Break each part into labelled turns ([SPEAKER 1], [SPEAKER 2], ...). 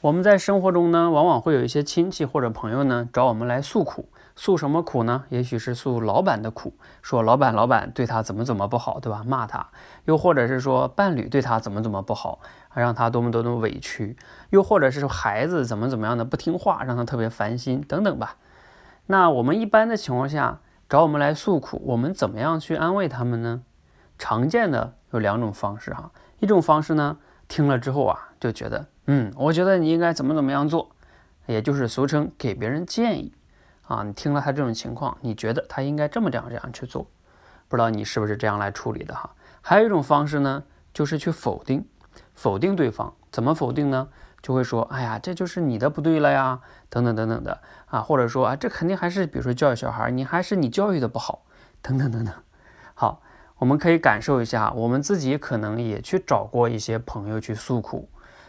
[SPEAKER 1] 我们在生活中呢，往往会有一些亲戚或者朋友呢找我们来诉苦，诉什么苦呢？也许是诉老板的苦，说老板老板对他怎么怎么不好，对吧？骂他，又或者是说伴侣对他怎么怎么不好，让他多么多么委屈，又或者是说孩子怎么怎么样的不听话，让他特别烦心等等吧。那我们一般的情况下找我们来诉苦，我们怎么样去安慰他们呢？常见的有两种方式哈，一种方式呢，听了之后啊就觉得。嗯，我觉得你应该怎么怎么样做，也就是俗称给别人建议啊。你听了他这种情况，你觉得他应该这么这样这样去做，不知道你是不是这样来处理的哈？还有一种方式呢，就是去否定，否定对方。怎么否定呢？就会说，哎呀，这就是你的不对了呀，等等等等的啊，或者说啊，这肯定还是比如说教育小孩，你还是你教育的不好，等等等等。好，我们可以感受一下，我们自己可能也去找过一些朋友去诉苦。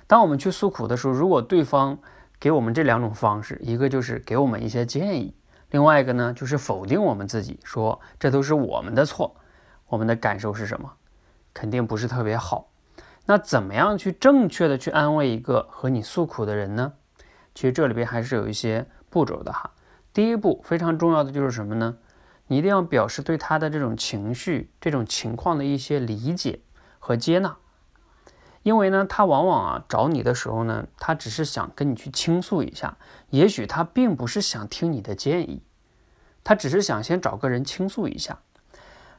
[SPEAKER 1] 当我们去诉苦的时候，如果对方给我们这两种方式，一个就是给我们一些建议，另外一个呢就是否定我们自己，说这都是我们的错，我们的感受是什么？肯定不是特别好。那怎么样去正确的去安慰一个和你诉苦的人呢？其实这里边还是有一些步骤的哈。第一步非常重要的就是什么呢？你一定要表示对他的这种情绪、这种情况的一些理解和接纳。因为呢，他往往啊找你的时候呢，他只是想跟你去倾诉一下，也许他并不是想听你的建议，他只是想先找个人倾诉一下。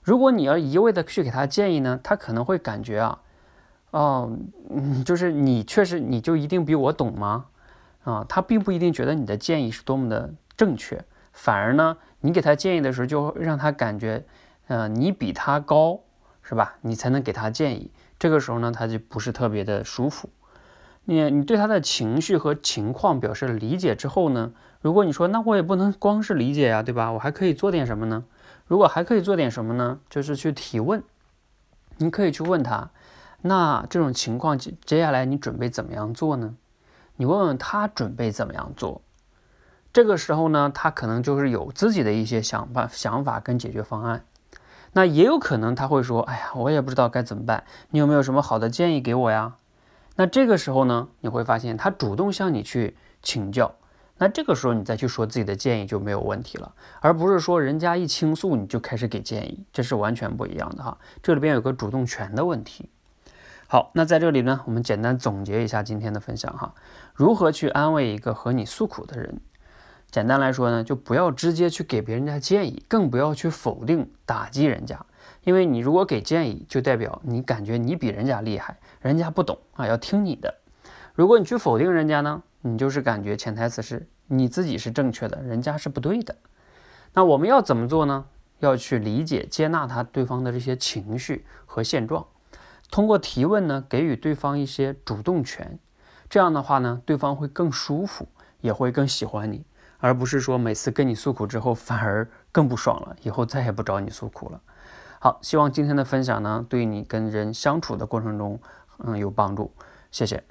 [SPEAKER 1] 如果你要一味的去给他建议呢，他可能会感觉啊，哦，嗯，就是你确实你就一定比我懂吗？啊，他并不一定觉得你的建议是多么的正确，反而呢，你给他建议的时候，就让他感觉，呃，你比他高，是吧？你才能给他建议。这个时候呢，他就不是特别的舒服。你你对他的情绪和情况表示理解之后呢，如果你说那我也不能光是理解呀，对吧？我还可以做点什么呢？如果还可以做点什么呢？就是去提问。你可以去问他，那这种情况接接下来你准备怎么样做呢？你问问他准备怎么样做。这个时候呢，他可能就是有自己的一些想法、想法跟解决方案。那也有可能他会说：“哎呀，我也不知道该怎么办，你有没有什么好的建议给我呀？”那这个时候呢，你会发现他主动向你去请教，那这个时候你再去说自己的建议就没有问题了，而不是说人家一倾诉你就开始给建议，这是完全不一样的哈。这里边有个主动权的问题。好，那在这里呢，我们简单总结一下今天的分享哈，如何去安慰一个和你诉苦的人。简单来说呢，就不要直接去给别人家建议，更不要去否定、打击人家。因为你如果给建议，就代表你感觉你比人家厉害，人家不懂啊，要听你的。如果你去否定人家呢，你就是感觉潜台词是你自己是正确的，人家是不对的。那我们要怎么做呢？要去理解、接纳他对方的这些情绪和现状，通过提问呢，给予对方一些主动权。这样的话呢，对方会更舒服，也会更喜欢你。而不是说每次跟你诉苦之后反而更不爽了，以后再也不找你诉苦了。好，希望今天的分享呢，对你跟人相处的过程中，嗯，有帮助。谢谢。